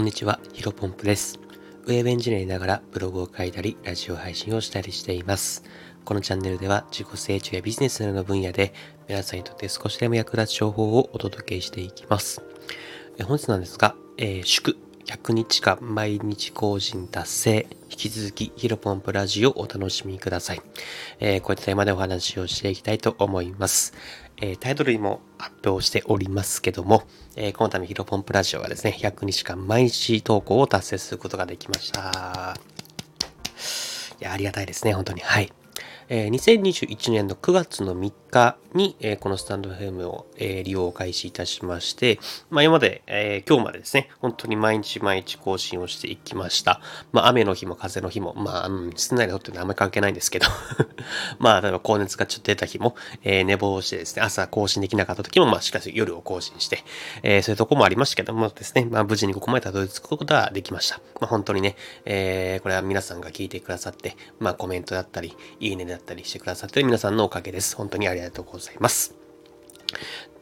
こんにちは、ヒロポンプです。ウェブエンジニアにながらブログを書いたり、ラジオ配信をしたりしています。このチャンネルでは自己成長やビジネスなどの分野で皆さんにとって少しでも役立つ情報をお届けしていきます。え本日なんですが、えー祝100日間毎日更新達成。引き続きヒロポンプラジオをお楽しみください。えーこういったテーマでお話をしていきたいと思います。えータイトルにも発表しておりますけども、えーこの度ヒロポンプラジオはですね、100日間毎日投稿を達成することができました。いや、ありがたいですね、本当に。はい。えー2021年の9月の3に、えーこのスタンド FM を、えー利用開始いたしまして、まあ、今まで、えー今日までですね、本当に毎日毎日更新をしていきました。まあ、雨の日も風の日も、まあ、うん、室内で撮ってるのはあんまり関係ないんですけど、まあ、例えば高熱がちょっと出た日も、えー寝坊してですね、朝更新できなかった時も、まあ、しかし夜を更新して、えーそういうとこもありましたけどもですね、まあ、無事にここまでたどり着くことができました。まあ、本当にね、えーこれは皆さんが聞いてくださって、まあ、コメントだったり、いいねだったりしてくださってる皆さんのおかげです。本当にありがとうございますりがとうございます。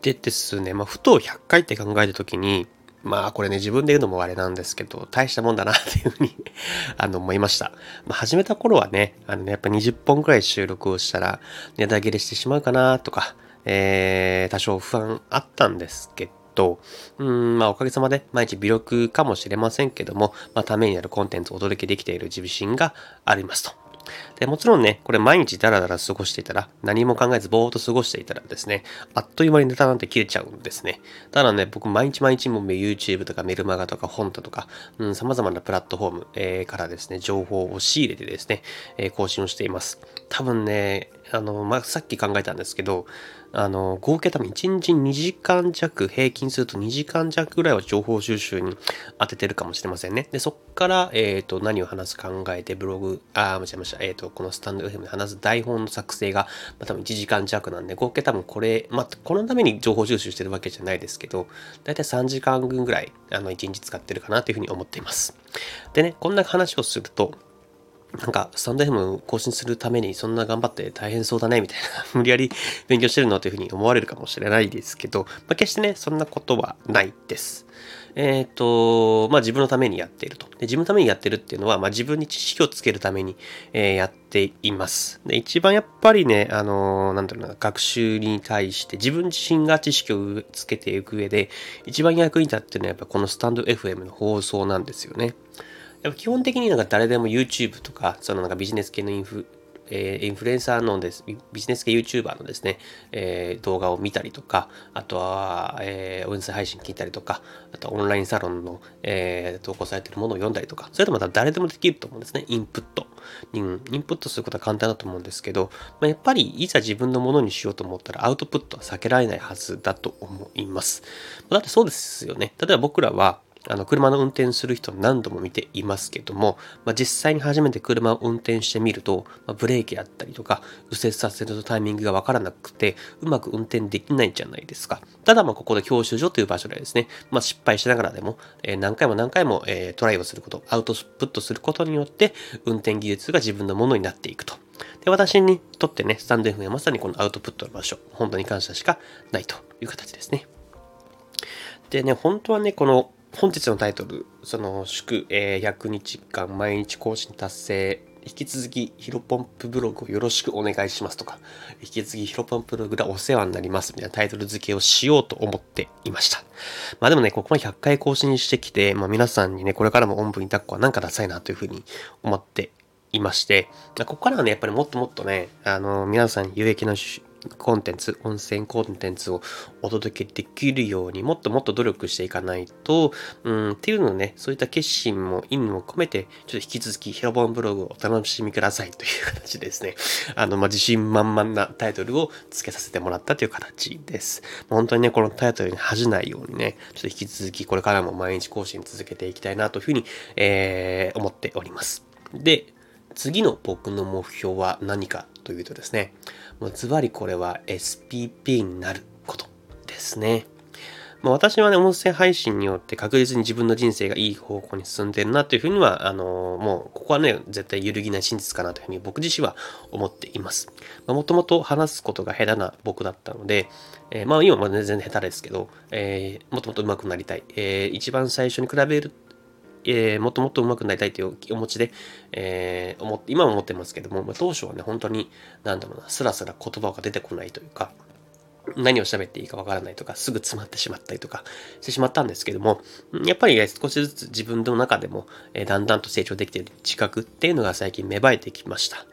でですね、まあ、ふと100回って考えた時に、まあこれね自分で言うのもあれなんですけど、大したもんだなっていうふうに あの思いました。まあ、始めた頃はね、あのね、やっぱ20本くらい収録をしたらネタ切れしてしまうかなとか、えー、多少不安あったんですけど、うん、まあおかげさまで毎日微力かもしれませんけども、まあためになるコンテンツをお届けできている自信がありますと。でもちろんね、これ毎日ダラダラ過ごしていたら、何も考えずぼーっと過ごしていたらですね、あっという間にネタなんて切れちゃうんですね。ただね、僕毎日毎日も YouTube とかメルマガとか本とか、うん、様々なプラットフォーム、えーからですね、情報を仕入れてですね、えー更新をしています。多分ね、あの、まあ、さっき考えたんですけど、あの、合計多分1日2時間弱、平均すると2時間弱ぐらいは情報収集に当ててるかもしれませんね。で、そっから、えっ、と、何を話す考えて、ブログ、あ、間違えました。えっ、と、このスタンド FM で話す台本の作成が、まあ、多分1時間弱なんで、合計多分これ、まあ、このために情報収集してるわけじゃないですけど、だいたい3時間分ぐらい、あの、1日使ってるかなというふうに思っています。でね、こんな話をすると、なんか、スタンド FM 更新するためにそんな頑張って大変そうだね、みたいな、無理やり勉強してるのというふうに思われるかもしれないですけど、まあ、決してね、そんなことはないです。えっ、と、まあ自分のためにやっていると。で自分のためにやってるっていうのは、まあ自分に知識をつけるために、えーやっています。で、一番やっぱりね、あのーなんていうな、学習に対して自分自身が知識をつけていく上で、一番役に立ってるのはやっぱこのスタンド FM の放送なんですよね。やっぱ基本的になんか誰でも YouTube とか、そのなんかビジネス系のインフ、えーインフルエンサーのです、ビジネス系 YouTuber のですね、えー動画を見たりとか、あとは、えー音声配信聞いたりとか、あとオンラインサロンの、えー投稿されているものを読んだりとか、それとまた誰でもできると思うんですね、インプット。インプットすることは簡単だと思うんですけど、まあ、やっぱりいざ自分のものにしようと思ったらアウトプットは避けられないはずだと思います。だってそうですよね。例えば僕らは、あの車の運転する人何度も見ていますけども、まあ、実際に初めて車を運転してみると、まあ、ブレーキだったりとか右折させるタイミングがわからなくてうまく運転できないじゃないですか。ただまここで教習所という場所でですね、まあ、失敗しながらでも、えー何回も何回も、えートライをすることアウトプットすることによって運転技術が自分のものになっていくと。で私にとってねスタンド FM はまさにこのアウトプットの場所本当に感謝しかないという形ですね。でね、本当はね、この本日のタイトル、その祝、えー100日間毎日更新達成、引き続きヒロポンプブログをよろしくお願いしますとか、引き続きヒロポンプブログでお世話になりますみたいなタイトル付けをしようと思っていました。まあでもね、ここまで100回更新してきて、まあ皆さんにね、これからもおんぶに抱っこはなんかダサいなというふうに思っていまして、ここからはね、やっぱりもっともっとね、あの、皆さんに有益なコンテンツ、音声コンテンツをお届けできるようにもっともっと努力していかないと、うん、っていうのをね、そういった決心も意味も込めて、ちょっと引き続きヒロボンブログをお楽しみくださいという形ですね、あの、まあ、自信満々なタイトルを付けさせてもらったという形です。本当にね、このタイトルに恥じないようにね、ちょっと引き続きこれからも毎日更新続けていきたいなというふうに、えー思っております。で、次の僕の目標は何かというとですね、もうズバリこれは SPP になることですね。まあ、私はね、音声配信によって確実に自分の人生がいい方向に進んでるなというふうには、あのもう、ここはね、絶対揺るぎない真実かなというふうに僕自身は思っています。もともと話すことが下手な僕だったので、えーまあ今は全然下手ですけど、えーもっともっと上手くなりたい。えー一番最初に比べるえー、もっともっと上手くなりたいというお持ちで、えー、思って、今も思ってますけども、まあ、当初はね、本当に、なんだろうな、スラスラ言葉が出てこないというか、何を喋っていいかわからないとか、すぐ詰まってしまったりとかしてしまったんですけども、やっぱり、ね、少しずつ自分の中でも、えー、だんだんと成長できている自覚っていうのが最近芽生えてきました。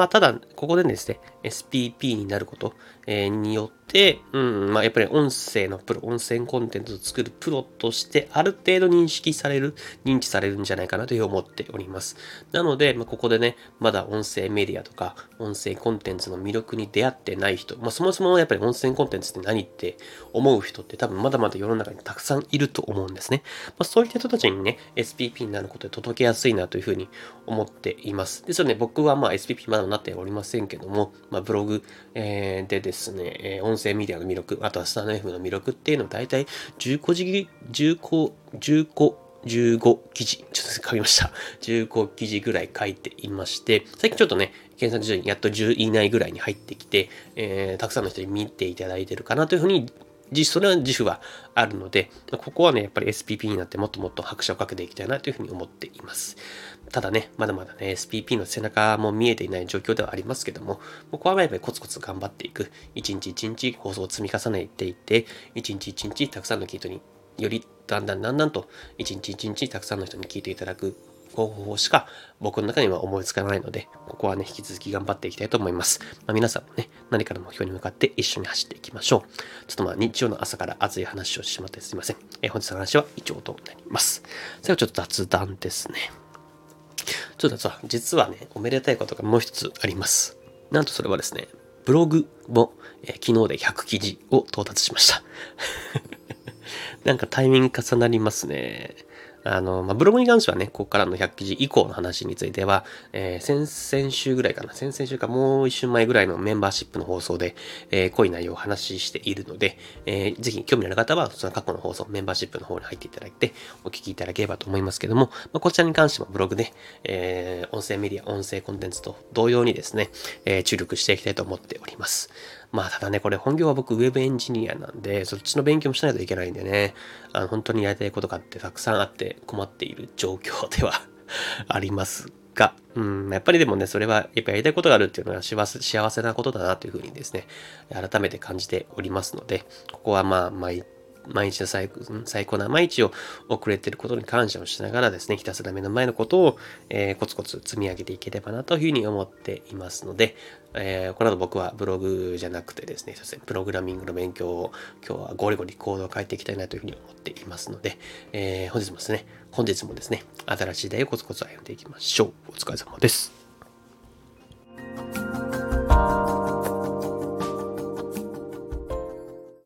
まあ、ただ、ここでですね、SPP になること、え、によって、うん、まあ、やっぱり音声のプロ、音声コンテンツを作るプロとして、ある程度認識される、認知されるんじゃないかなという思っております。なので、まあ、ここでね、まだ音声メディアとか、音声コンテンツの魅力に出会ってない人、まあ、そもそもやっぱり音声コンテンツって何って思う人って多分まだまだ世の中にたくさんいると思うんですね。まあ、そういった人たちにね、SPP になることで届けやすいなというふうに思っています。ですよね、僕はまあ SPP まだなっておりませんけども、まあ、ブログ、えー、でですね、えー、音声メディアの魅力、あとはスタンド F の魅力っていうのを大体15時、15、15、15記事、ちょっと噛みました。15記事ぐらい書いていまして、最近ちょっとね、検索順位やっと10位以内ぐらいに入ってきて、えー、たくさんの人に見ていただいてるかなというふうにそれは自負はあるので、ここはね、やっぱり SPP になってもっともっと拍車をかけていきたいなというふうに思っています。ただね、まだまだね、SPP の背中も見えていない状況ではありますけども、ここはやっぱりコツコツ頑張っていく。一日一日放送を積み重ねていって、一日一日たくさんの人によりだんだんだんだんと一日一日たくさんの人に聞いていただく方法しか僕の中には思いつかないので、ここはね、引き続き頑張っていきたいと思います。まあ、皆さんもね、何かの目標に向かって一緒に走っていきましょう。ちょっとまあ日曜の朝から熱い話をしてしまってすいません。え本日の話は以上となります。最後ちょっと雑談ですね。ちょっとさ、実はね、おめでたいことがもう一つあります。なんとそれはですね、ブログも、えー、昨日で100記事を到達しました。なんかタイミング重なりますね。あの、まあ、ブログに関してはね、ここからの100記事以降の話については、えー、先々週ぐらいかな、先々週かもう一週前ぐらいのメンバーシップの放送で、えー、濃い内容を話しているので、えー、ぜひ興味のある方は、その過去の放送、メンバーシップの方に入っていただいて、お聞きいただければと思いますけども、まあ、こちらに関してもブログで、えー、音声メディア、音声コンテンツと同様にですね、えー、注力していきたいと思っております。まあ、ただね、これ本業は僕ウェブエンジニアなんで、そっちの勉強もしないといけないんでね、あの本当にやりたいことがあってたくさんあって困っている状況では ありますが、うん、やっぱりでもね、それはやっぱやりたいことがあるっていうのは幸せ幸せなことだなというふうにですね、改めて感じておりますので、ここはまあ、毎毎日の最最高な毎日を遅れていることに感謝をしながらですね、ひたすら目の前のことを、えー、コツコツ積み上げていければなというふうに思っていますので、えー、この後僕はブログじゃなくてですね、プログラミングの勉強を今日はゴリゴリコードを変えていきたいなというふうに思っていますので、えー、本日もですね、本日もですね、新しい時代をコツコツ歩んでいきましょう。お疲れ様です。